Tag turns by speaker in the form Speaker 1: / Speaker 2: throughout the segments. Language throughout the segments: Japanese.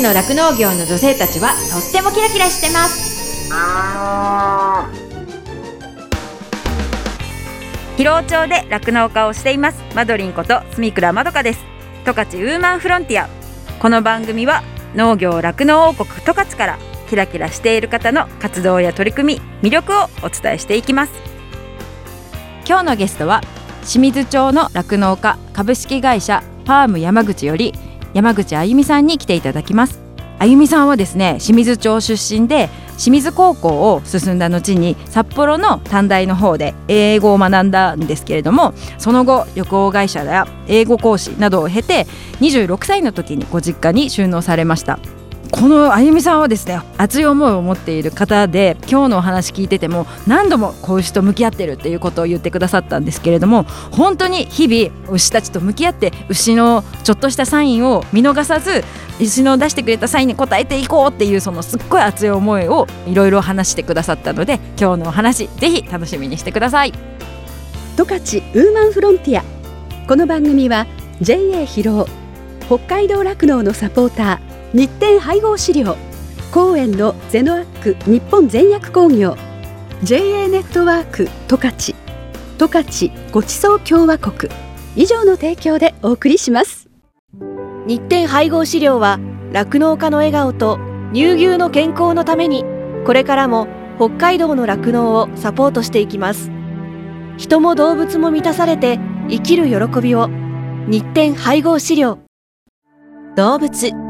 Speaker 1: ちの酪農業の女性たちはとってもキラキラしてます。
Speaker 2: 広尾町で酪農家をしています。マドリンこと住倉まどかです。十勝ウーマンフロンティア。この番組は農業酪農王国十勝からキラキラしている方の活動や取り組み魅力をお伝えしていきます。今日のゲストは清水町の酪農家株式会社ファーム山口より山口あゆみさんに来ていただきます。あゆみさんはですね清水町出身で清水高校を進んだ後に札幌の短大の方で英語を学んだんですけれどもその後旅行会社や英語講師などを経て26歳の時にご実家に収納されました。このあゆみさんはですね熱い思いを持っている方で今日のお話聞いてても何度も子牛と向き合ってるっていうことを言ってくださったんですけれども本当に日々牛たちと向き合って牛のちょっとしたサインを見逃さず牛の出してくれたサインに応えていこうっていうそのすっごい熱い思いをいろいろ話してくださったので今日のお話ぜひ楽しみにしてください。
Speaker 3: 十勝ウーマンフロンティア。この番組は JA 広尾北海道酪農のサポーター日展配合資料。公園のゼノアック日本全薬工業。JA ネットワーク十勝。十勝ごちそう共和国。以上の提供でお送りします。
Speaker 4: 日展配合資料は酪農家の笑顔と乳牛の健康のためにこれからも北海道の酪農をサポートしていきます。人も動物も満たされて生きる喜びを。日展配合資料。
Speaker 5: 動物。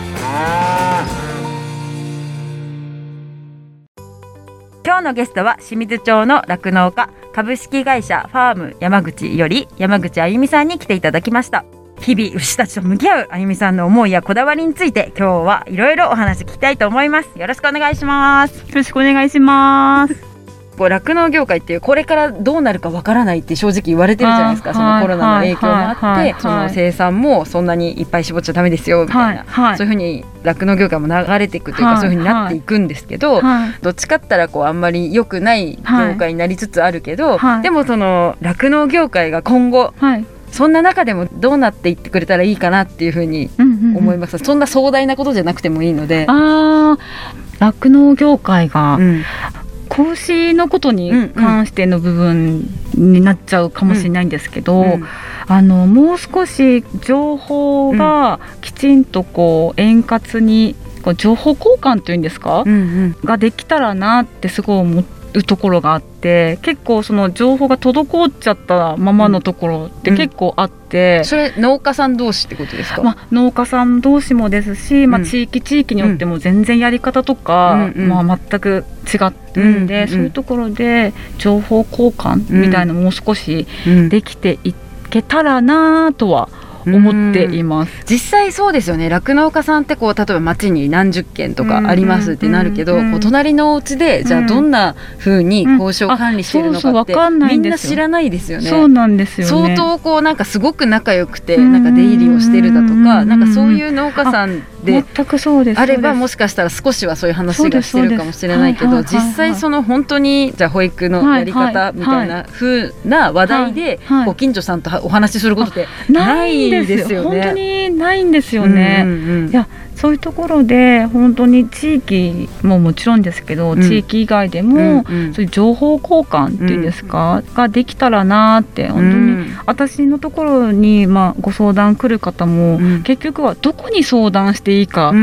Speaker 2: 今日のゲストは清水町の酪農家株式会社ファーム山口より山口あゆみさんに来ていただきました。日々牛たちと向き合うあゆみさんの思いやこだわりについて今日はいろいろお話聞きたいと思います。よろしくお願いします。
Speaker 6: よろしくお願いします。
Speaker 2: こう酪農業界っていうこれからどうなるかわからないって正直言われてるじゃないですか、そのコロナの影響もあって、その生産もそんなにいっぱい絞っちゃダメですよみたいな、そういうふうに酪農業界も流れていくというか、そういうふうになっていくんですけど、どっちかったらこうあんまり良くない業界になりつつあるけど、でもその酪農業界が今後、そんな中でもどうなっていってくれたらいいかなっていうふうに思います、そんな壮大なことじゃなくてもいいので。
Speaker 6: 酪農業界が、うん子牛のことに関しての部分になっちゃうかもしれないんですけど、うんうん、あのもう少し情報がきちんとこう円滑にこう情報交換というんですか、うんうん、ができたらなってすごい思うところがあって結構その情報が滞っちゃったままのところって結構あって、
Speaker 2: うん、それ農家さん同士ってことですか、
Speaker 6: まあ、農家さん同士もですし、まあ、地域地域によっても全然やり方とか、うん、まあ、全く違ってるんで、うん、そういうところで情報交換みたいなのもう少しできていけたらなとは思っています。
Speaker 2: 実際そうですよね。酪農家さんってこう例えば町に何十軒とかありますってなるけど、こう隣のお家でじゃあどんなふうに交渉管理しているのかって、みんな知らないですよね。
Speaker 6: そうなんですよ、
Speaker 2: 相当こうなんかすごく仲良くてなんか出入りをしてるだとか、なんかそういう農家さんで
Speaker 6: 全くそうです
Speaker 2: あればもしかしたら少しはそういう話がしてるかもしれないけど実際その本当にじゃあ保育のやり方みたいなふうな話題でご近所さんとお話しすることってないですよ
Speaker 6: ね。本当にないんですよね。うんうんうん、いやそういうところで本当に地域ももちろんですけど、うん、地域以外でも、うんうん、そういう情報交換っていうんですか、ができたらなって本当に私のところに、まあ、ご相談来る方も、結局はどこに相談していいか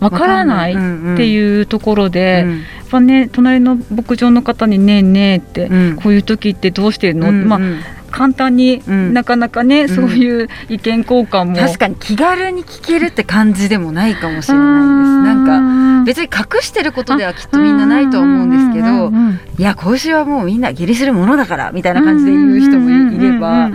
Speaker 6: わからないっていうところで、やっぱね隣の牧場の方に「ねえねえ」って、こういう時ってどうしてるの?」まあ簡単に、うん、なかなかね、そういう意見交換も。
Speaker 2: 確かに気軽に聞けるって感じでもないかもしれないです。なんか別に隠してることではきっとみんなないと思うんですけどいや子牛はもうみんな下痢するものだからみたいな感じで言う人もいれば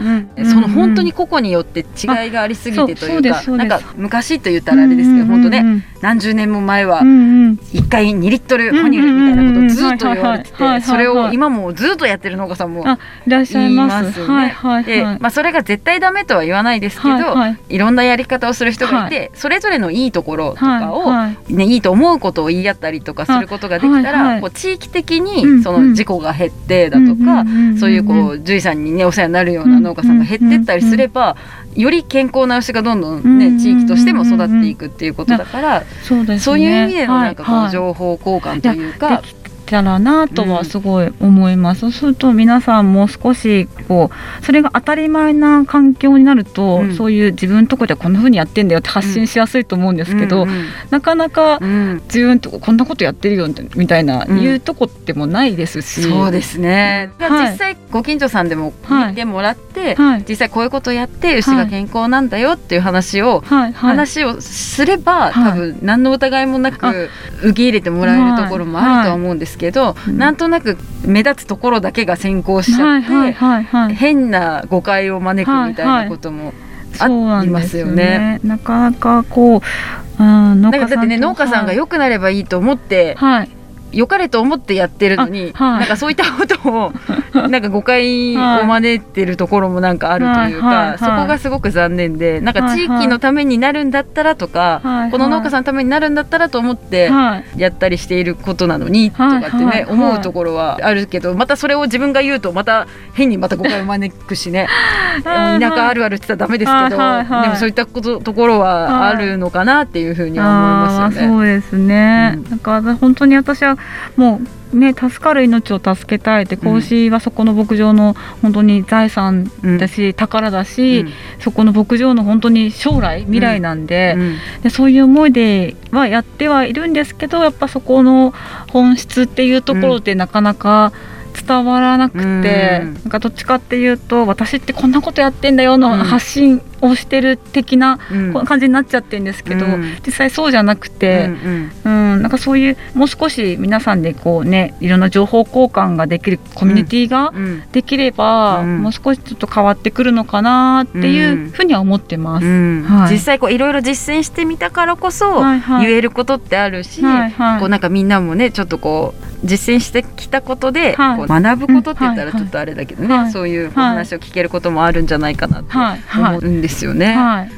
Speaker 2: その本当に個々によって違いがありすぎてというかなんか昔と言ったらあれですけど、本当ね何十年も前は1回2リットル哺乳みたいなことをずっと言われててそれを今もずっとやってる農家さんも
Speaker 6: いらっしゃいます。
Speaker 2: よね。で、まあ、それが絶対ダメとは言わないですけど、いろんなやり方をする人がいて、それぞれのいいところとかを、ね、いいと思うことを言い合ったりとかすることができたら、こう地域的にその事故が減ってだとか、そういうこう獣医さんにねお世話になるような農家さんが減ってったりすれば、より健康な牛がどんどんね、地域としても育っていくっていうことだから、
Speaker 6: そうね、
Speaker 2: そういう意味でのなんかこう情報交換というか。
Speaker 6: たらなとはすごい思います、うん、そうすると皆さんも少しこうそれが当たり前な環境になると、うん、そういう自分のとこでこんなふうにやってんだよって発信しやすいと思うんですけど、うん、なかなか自分とこんなことやってるよみたいな、言うとこってもないですし。
Speaker 2: そうですね、はい、実際ご近所さんでも見てもらって、はい、実際こういうことやって牛が健康なんだよっていう話を、はい、話をすれば、多分何の疑いもなく受け入れてもらえるところもあるとは思うんですけど、うん、なんとなく目立つところだけが先行しちゃって、変な誤解を招くみたいなことも、ありますよね。
Speaker 6: なかなかこう、
Speaker 2: うん、だってね農家さんが良くなればいいと思って、はい、良かれと思ってやってるのに、はい、なんかそういったことを なんか誤解を招いてるところもなんかあるというか、そこがすごく残念でなんか地域のためになるんだったらとか、この農家さんのためになるんだったらと思ってやったりしていることなのにとかってね、思うところはあるけどまたそれを自分が言うとまた変にまた誤解を招くしね。田舎あるあるって言ったらダメですけど、でもそういったことところはあるのかなっていうふうには思いますよね。
Speaker 6: そうですね、うん、なんか本当に私はもうね助かる命を助けたいって子牛はそこの牧場の本当に財産だし、うん、宝だし、うん、そこの牧場の本当に将来未来なんでうん、でそういう思いではやってはいるんですけどやっぱそこの本質っていうところでなかなか、伝わらなくて、なんかどっちかっていうと私ってこんなことやってんだよの発信をしてる的な感じになっちゃってるんですけど、うん、実際そうじゃなくて、うん、うん、なんかそういうもう少し皆さんでこうねいろんな情報交換ができるコミュニティができれば、もう少しちょっと変わってくるのかなっていうふうには思ってます。
Speaker 2: はい、実際こういろいろ実践してみたからこそ言えることってあるし、はいはい、こうなんかみんなもねちょっとこう実践してきたことで、こう学ぶことって言ったらちょっとあれだけどね、そういうお話を聞けることもあるんじゃないかなと思うんですですよね。はい。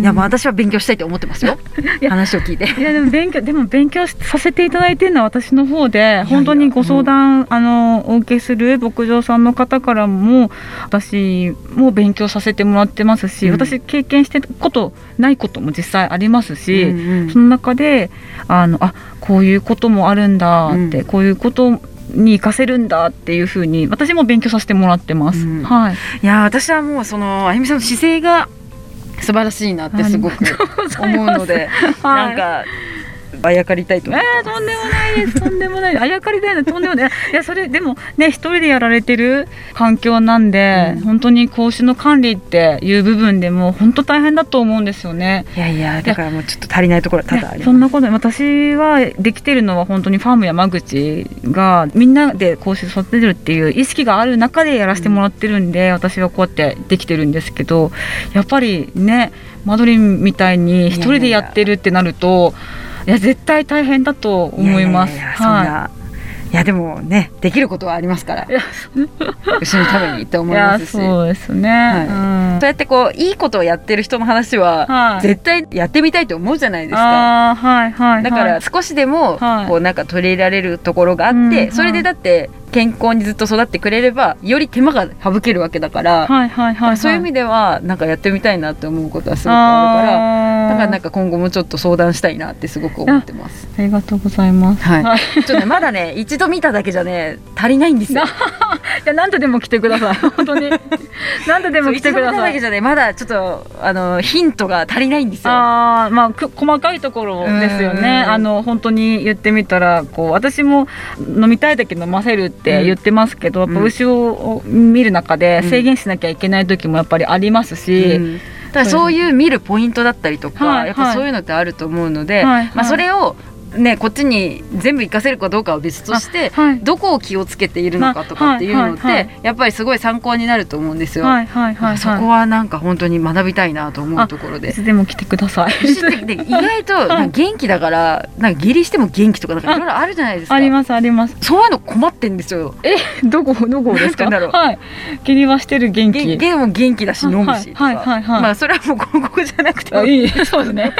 Speaker 2: いやまあ私は勉強したいと思ってますよ。話を聞いて。
Speaker 6: いやでも勉強でも勉強させていただいてるのは私の方で本当にご相談、うん、あのお受けする牧場さんの方からも私も勉強させてもらってますし、うん、私経験してことないことも実際ありますし、うんうん、その中であのあこういうこともあるんだって、こういうことに活かせるんだっていうふうに私も勉強させてもらってます。うん、はい。
Speaker 2: いや私はもうそのあゆみさんの姿勢が素晴らしいなってすごく思うので、はい、なんかあやかりたいと
Speaker 6: 思えー、とんでもないです。とんでもないあやかりたいのとんでもない。いやそれでもね一人でやられてる環境なんで、うん、本当に子牛の管理っていう部分でも本当大変だと思うんですよね。
Speaker 2: いやいやだからもうちょっと足りないところただあ
Speaker 6: りそんなこと私はできてるのは本当にファーム山口がみんなで子牛育てるっていう意識がある中でやらせてもらってるんで、うん、私はこうやってできてるんですけどやっぱりねマドリンみたいに一人でやってるってなると。いやいやいや絶対大変だと思います。いやいやいや
Speaker 2: はい、いやでもねできることはありますから。牛のためにって思いますし。
Speaker 6: そうですね、はい。
Speaker 2: うん、そうやってこういいことをやってる人の話は、はい、絶対やってみたいと思うじゃないですか、
Speaker 6: はいはい、
Speaker 2: だから少しでもこうなんか取り入れられるところがあって、それでだって健康にずっと育ってくれればより手間が省けるわけだから、はいはいはい、はい、そういう意味ではなんかやってみたいなって思うことはすごくあるから。だからなんか今後もちょっと相談したいなってすごく思ってます。
Speaker 6: ありがとうございます。
Speaker 2: はい。ちょっとねまだね 一度見ただけじゃね足りないんですよ。
Speaker 6: いや何度でも来てください。本当に。何度でも来てください。一度見た
Speaker 2: だけじゃねまだちょっとあのヒントが足りないんですよ。
Speaker 6: ああまあ細かいところですよね。あの本当に言ってみたらこう私も飲みたいだけ飲ませるって言ってますけど、やっぱ牛を見る中で制限しなきゃいけない時もやっぱりありますし、
Speaker 2: だからそういう見るポイントだったりとか、やっぱそういうのってあると思うので、まあ、それをねこっちに全部活かせるかどうかは別として、
Speaker 6: はい
Speaker 2: どこを気をつけているのかとかっていうのって、
Speaker 6: はいはいはい
Speaker 2: やっぱりすごい参考になると思うんですよ。
Speaker 6: はいはいはい
Speaker 2: そこ
Speaker 6: は
Speaker 2: はなんか本当に学びたいなと思うところ
Speaker 6: い。い
Speaker 2: で。
Speaker 6: つでも来てください。
Speaker 2: で意外と 元気だからなんか下痢しても元気とかなんかいろいろあるじゃないですか。
Speaker 6: ありますあります。
Speaker 2: そういうの困ってんですよ。
Speaker 6: どこどこですか？
Speaker 2: だろう
Speaker 6: はい。切りはしてる元気。
Speaker 2: ゲゲも元気だし飲むし。
Speaker 6: はいはいはいはい
Speaker 2: まあそれはもう ここじゃなくて
Speaker 6: いいそうですね。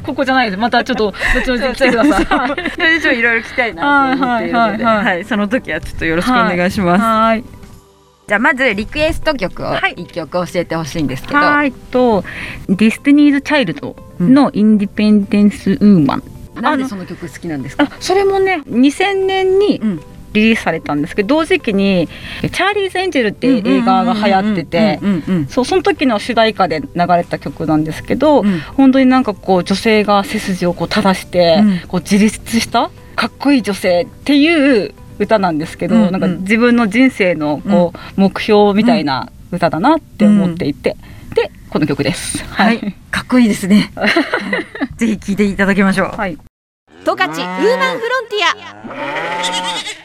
Speaker 6: ここじゃないです。またちょっと後々来てください。はい
Speaker 2: それでちょっといろいろ聞きたいなと思っているので、
Speaker 6: はい
Speaker 2: その時はちょっとよろしくお願いします。
Speaker 6: はい。
Speaker 2: じゃあまずリクエスト曲を
Speaker 6: はい
Speaker 2: 一曲教えてほしいんですけど、
Speaker 6: はいとディスティニーズ・チャイルドのインディペンデンス・ウーマン。
Speaker 2: なんでその曲好きなんですか？
Speaker 6: あ。それもね2000年に
Speaker 2: うん
Speaker 6: リリースされたんですけど同時期に「チャーリーズ・エンジェル」っていう映画が流行ってて
Speaker 2: うんうんうん。
Speaker 6: そうその時の主題歌で流れた曲なんですけど、
Speaker 2: うん。
Speaker 6: 本当になんかこう女性が背筋をこう正して、
Speaker 2: うん。
Speaker 6: こう自立したかっこいい女性っていう歌なんですけど、
Speaker 2: うんうん。
Speaker 6: なんか自分の人生のこう、目標みたいな歌だなって思っていて、でこの曲です。
Speaker 2: は
Speaker 6: はい
Speaker 2: い、かっこいいですね。ぜひ聴いていただきましょう。
Speaker 6: はい。
Speaker 4: 十勝ウーマンフロンティア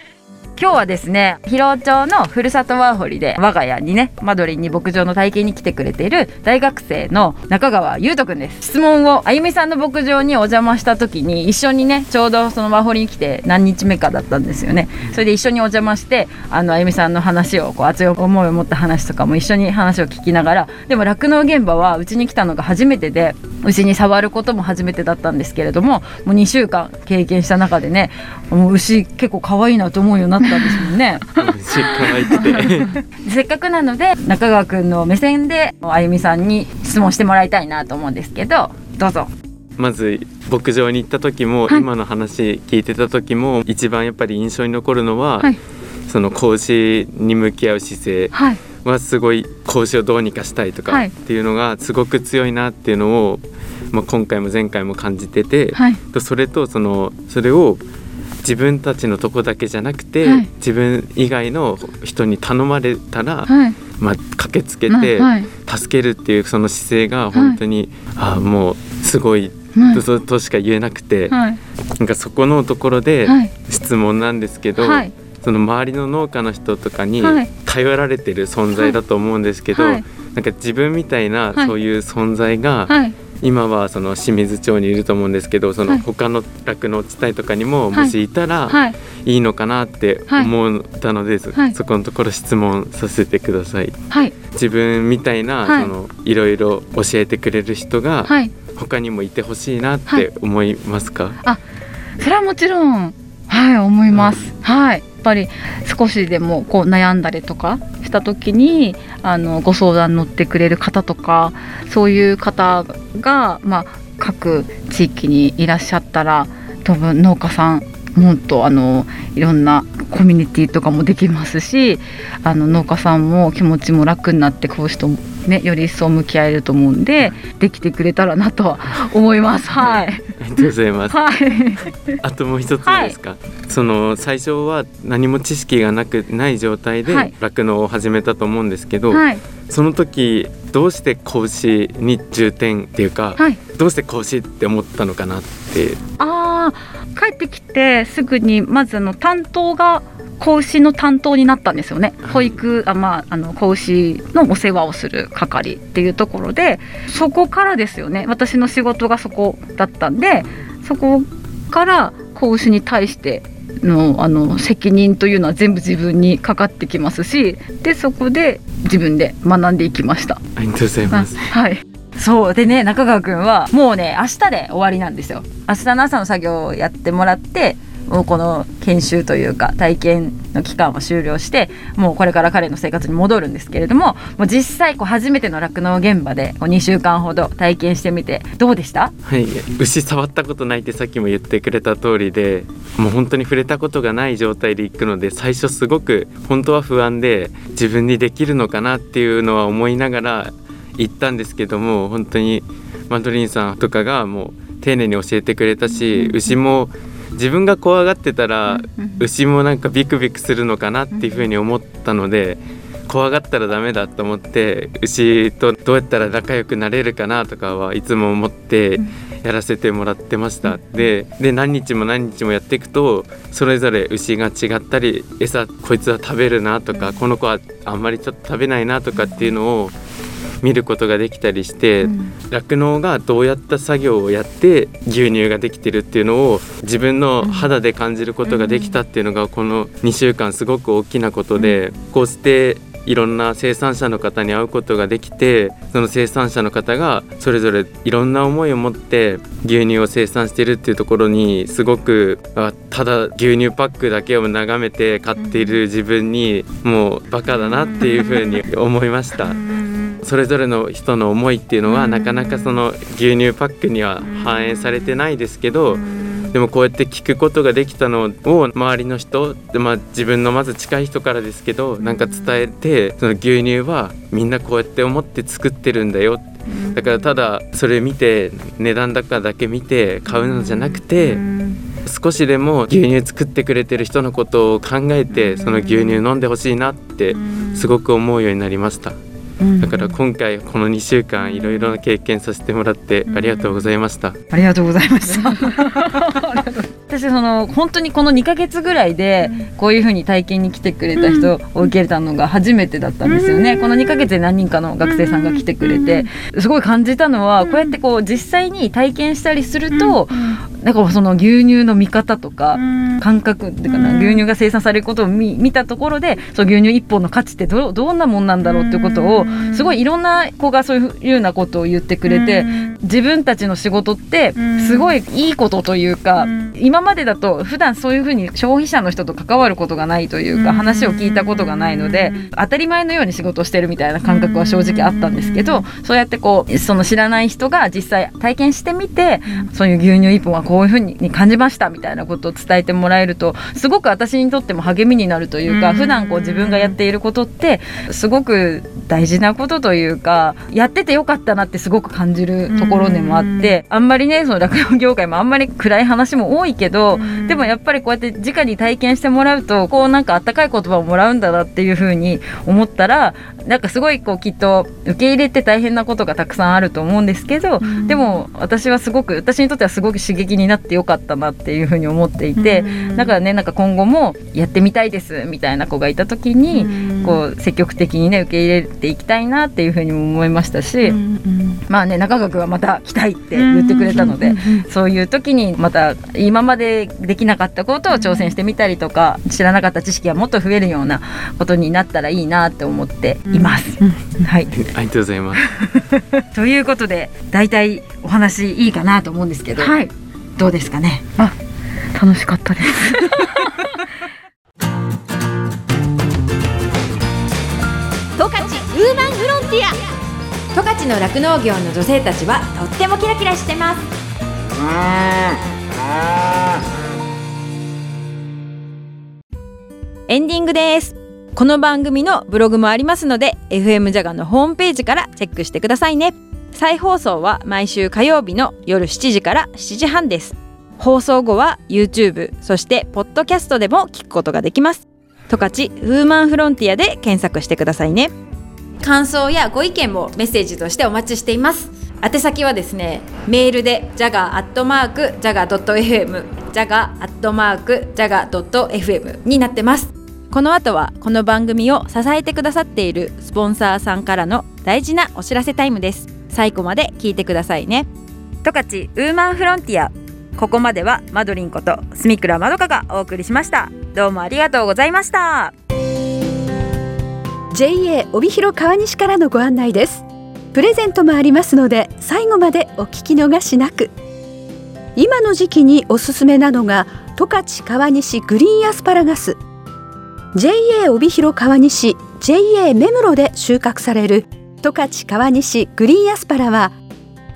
Speaker 2: 今日はですね広尾町のふるさとワーホリで我が家にねマドリンに牧場の体験に来てくれている大学生の中川優斗くんです。質問をあゆみさんの牧場にお邪魔した時に一緒にねちょうどそのワーホリに来て何日目かだったんですよね。それで一緒にお邪魔してあのあゆみさんの話をこう熱い思いを持った話とかも一緒に話を聞きながらでも酪農現場はうちに来たのが初めてで牛に触ることも初めてだったんですけれどももう2週間経験した中でねもう牛結構可愛いなと思うようになったんですもんね。せっかくなので中川くんの目線であゆみさんに質問してもらいたいなと思うんですけどどうぞ。
Speaker 7: まず牧場に行った時も、
Speaker 6: はい。
Speaker 7: 今の話聞いてた時も一番やっぱり印象に残るのは、
Speaker 6: はい。
Speaker 7: その子牛に向き合う姿勢
Speaker 6: は
Speaker 7: すごい子牛をどうにかしたいとか
Speaker 6: はい。
Speaker 7: っていうのがすごく強いなっていうのを、まあ、今回も前回も感じてて、
Speaker 6: はい。
Speaker 7: とそれとそのそれを自分たちのとこだけじゃなくて、
Speaker 6: はい。
Speaker 7: 自分以外の人に頼まれたら、
Speaker 6: はい。
Speaker 7: まあ、駆けつけて
Speaker 6: はい
Speaker 7: 助けるっていうその姿勢が本当に、ああもうすごい
Speaker 6: はい。
Speaker 7: ととしか言えなくて、
Speaker 6: はい。
Speaker 7: なんかそこのところで
Speaker 6: はい。
Speaker 7: 質問なんですけど、
Speaker 6: はい。
Speaker 7: その周りの農家の人とかに
Speaker 6: はい。
Speaker 7: 頼られてる存在だと思うんですけど、
Speaker 6: はい。
Speaker 7: なんか自分みたいな
Speaker 6: はい。
Speaker 7: そういう存在が、
Speaker 6: はい
Speaker 7: 今はその清水町にいると思うんですけどそ
Speaker 6: はい。
Speaker 7: の他の酪農地帯とかにも
Speaker 6: はい。
Speaker 7: もしいたら
Speaker 6: はい。
Speaker 7: いいのかなって思ったので、そこのところ質問させてください。
Speaker 6: はい。
Speaker 7: 自分みたいな、
Speaker 6: はい。
Speaker 7: そのいろいろ教えてくれる人が
Speaker 6: はい。
Speaker 7: 他にもいてほしいなっ
Speaker 6: はい。
Speaker 7: て思いますか、
Speaker 6: それはもちろんはい思います、はいぱり少しでもこう悩んだりとかした時にあのご相談乗ってくれる方とかそういう方が、まあ、各地域にいらっしゃったら多分農家さんもっとあのいろんなコミュニティとかもできますしあの農家さんも気持ちも楽になってこう人もねより一層向き合えると思うんでできてくれたらなとは思います。はい、
Speaker 7: ありがとうございます。
Speaker 6: はい。
Speaker 7: あともう一ついいですか、その最初は何も知識がなくない状態で
Speaker 6: はい。
Speaker 7: 酪農を始めたと思うんですけど、
Speaker 6: はい。
Speaker 7: その時どうして子牛に重点っていうか、
Speaker 6: はい。
Speaker 7: どうして子牛って思ったのかなって。
Speaker 6: あー帰ってきてすぐにまずあの担当が子牛の担当になったんですよね。保育あ、まあ、あの子牛のお世話をする係っていうところでそこからですよね。私の仕事がそこだったんでそこから子牛に対してのあの責任というのは全部自分にかかってきますしでそこで自分で学んでいきました。
Speaker 7: ありがとうござい
Speaker 6: あ
Speaker 7: ます。
Speaker 2: はい。そう。でね中川くんはもうね明日で終わりなんですよ。明日の朝の作業をやってもらってもうこの研修というか体験の期間は終了してもうこれから彼の生活に戻るんですけれどももう実際こう初めての酪農現場でこう2週間ほど体験してみてどうでした？
Speaker 7: はい、牛触ったことないってさっきも言ってくれた通りでもう本当に触れたことがない状態で行くので最初すごく本当は不安で自分にできるのかなっていうのは思いながら行ったんですけども本当にマドリンさんとかがもう丁寧に教えてくれたし牛も自分が怖がってたら牛もなんかビクビクするのかなっていうふうに思ったので怖がったらダメだと思って牛とどうやったら仲良くなれるかなとかはいつも思ってやらせてもらってました。でで何日も何日もやっていくとそれぞれ牛が違ったり餌こいつは食べるなとかこの子はあんまりちょっと食べないなとかっていうのを見ることができたりして酪農、うん、がどうやった作業をやって牛乳ができてるっていうのを自分の肌で感じることができたっていうのがこの2週間すごく大きなことでこうしていろんな生産者の方に会うことができてその生産者の方がそれぞれいろんな思いを持って牛乳を生産しているっていうところにすごくただ牛乳パックだけを眺めて買っている自分にもうバカだなっていうふうに思いました。それぞれの人の思いっていうのはなかなかその牛乳パックには反映されてないですけどでもこうやって聞くことができたのを周りの人で、まあ、自分のまず近い人からですけどなんか伝えてその牛乳はみんなこうやって思って作ってるんだよ。だからただそれ見て値段高だけ見て買うのじゃなくて少しでも牛乳作ってくれてる人のことを考えてその牛乳飲んでほしいなってすごく思うようになりました。だから今回この2週間いろいろな経験させてもらってありがとうございました、
Speaker 2: ありがとうございました 私その本当にこの2か月ぐらいでこういうふうに体験に来てくれた人を受けたのが初めてだったんですよね。この2か月で何人かの学生さんが来てくれてすごい感じたのはこうやってこう実際に体験したりするとなんかその牛乳の見方とか感覚っていうかな牛乳が生産されることを見見たところでその牛乳1本の価値ってどどんなもんなんだろうっていうことをすごいいろんな子がそういうようなことを言ってくれて自分たちの仕事ってすごいいいことというか今までだと普段そういうふうに消費者の人と関わることがないというか話を聞いたことがないので当たり前のように仕事をしてるみたいな感覚は正直あったんですけどそうやってこうその知らない人が実際体験してみてそういう牛乳1本はこうこういうふうに感じましたみたいなことを伝えてもらえるとすごく私にとっても励みになるというか普段こう自分がやっていることってすごく大事なことというかやっててよかったなってすごく感じるところでもあってあんまりねその酪農業界もあんまり暗い話も多いけどでもやっぱりこうやって直に体験してもらうとこうなんかあったかい言葉をもらうんだなっていうふうに思ったらなんかすごいこうきっと受け入れて大変なことがたくさんあると思うんですけどでも私はすごく私にとってはすごく刺激にになってよかったなっていうふうに思っていて、だからねなんか今後もやってみたいですみたいな子がいた時に、こう積極的にね受け入れていきたいなっていうふうにも思いましたし、まあね中川君はまた来たいって言ってくれたので、そういう時にまた今までできなかったことを挑戦してみたりとか知らなかった知識がもっと増えるようなことになったらいいなって思っています。はい、
Speaker 7: ありがとうございます。
Speaker 2: ということで大体お話いいかなと思うんですけど、
Speaker 6: はい、
Speaker 2: どうですかね？
Speaker 6: あ楽しかったです。
Speaker 1: 十勝ウーマンフロンティア。十勝の酪農業の女性たちはとってもキラキラしてます。
Speaker 2: エンディングです。この番組のブログもありますので FM ジャガのホームページからチェックしてくださいね再放送は毎週火曜日の夜7時から7時半です。放送後は YouTube そしてポッドキャストでも聞くことができます。十勝ウーマンフロンティアで検索してくださいね。
Speaker 1: 感想やご意見もメッセージとしてお待ちしています。宛先はですねメールでジャガアットマークジャガドット FM ジャガアットマークジャガドット FM になってます。
Speaker 2: この後はこの番組を支えてくださっているスポンサーさんからの大事なお知らせタイムです。最後まで聞いてくださいね。十勝ウーマンフロンティア。ここまではマドリンこと住倉まどかがお送りしました。どうもありがとうございました。
Speaker 3: JA 帯広川西からのご案内です。プレゼントもありますので最後までお聞き逃しなく。今の時期におすすめなのが十勝川西グリーンアスパラガス。JA 帯広川西 JA 目室で収穫される十勝川西グリーンアスパラは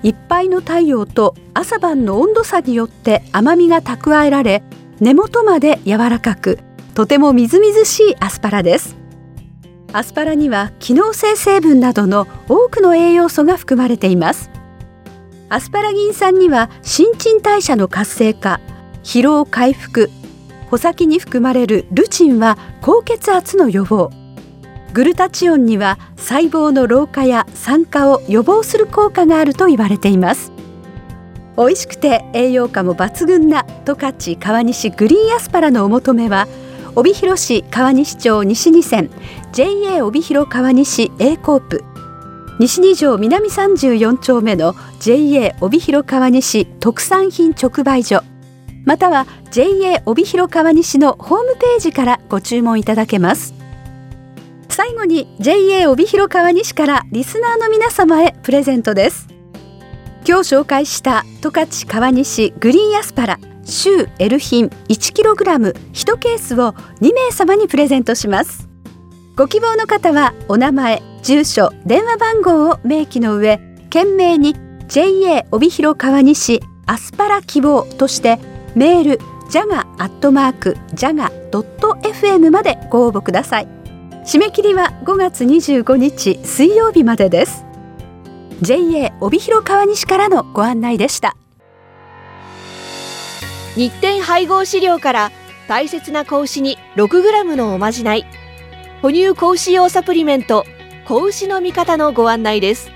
Speaker 3: いっぱいの太陽と朝晩の温度差によって甘みが蓄えられ根元まで柔らかくとてもみずみずしいアスパラです。アスパラには機能性成分などの多くの栄養素が含まれています。アスパラギン酸には新陳代謝の活性化疲労回復穂先に含まれるルチンは高血圧の予防。グルタチオンには細胞の老化や酸化を予防する効果があると言われています。美味しくて栄養価も抜群な十勝川西グリーンアスパラのお求めは帯広市川西町西2線 JA 帯広川西 A コープ西二条南34丁目の JA 帯広川西特産品直売所。または JA 帯広川西のホームページからご注文いただけます。最後に JA 帯広川西からリスナーの皆様へプレゼントです。今日紹介した十勝川西グリーンアスパラ週 L 品 1kg1 ケースを2名様にプレゼントします。ご希望の方はお名前住所電話番号を明記の上懸命に JA 帯広川西アスパラ希望としてメールジャガアットマークジャガドット FM までご応募ください。締め切りは5月25日水曜日までです。JA 帯広川西からのご案内でした。
Speaker 4: 日展配合飼料から大切な子牛に 6g のおまじない。哺乳子牛用サプリメント子牛の味方のご案内です。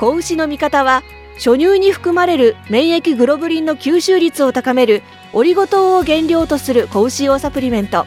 Speaker 4: 子牛の味方は初乳に含まれる免疫グロブリンの吸収率を高めるオリゴ糖を原料とする子牛用サプリメント。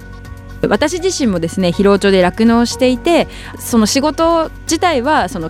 Speaker 1: 私自身もですね疲労町で酪農していてその仕事自体はその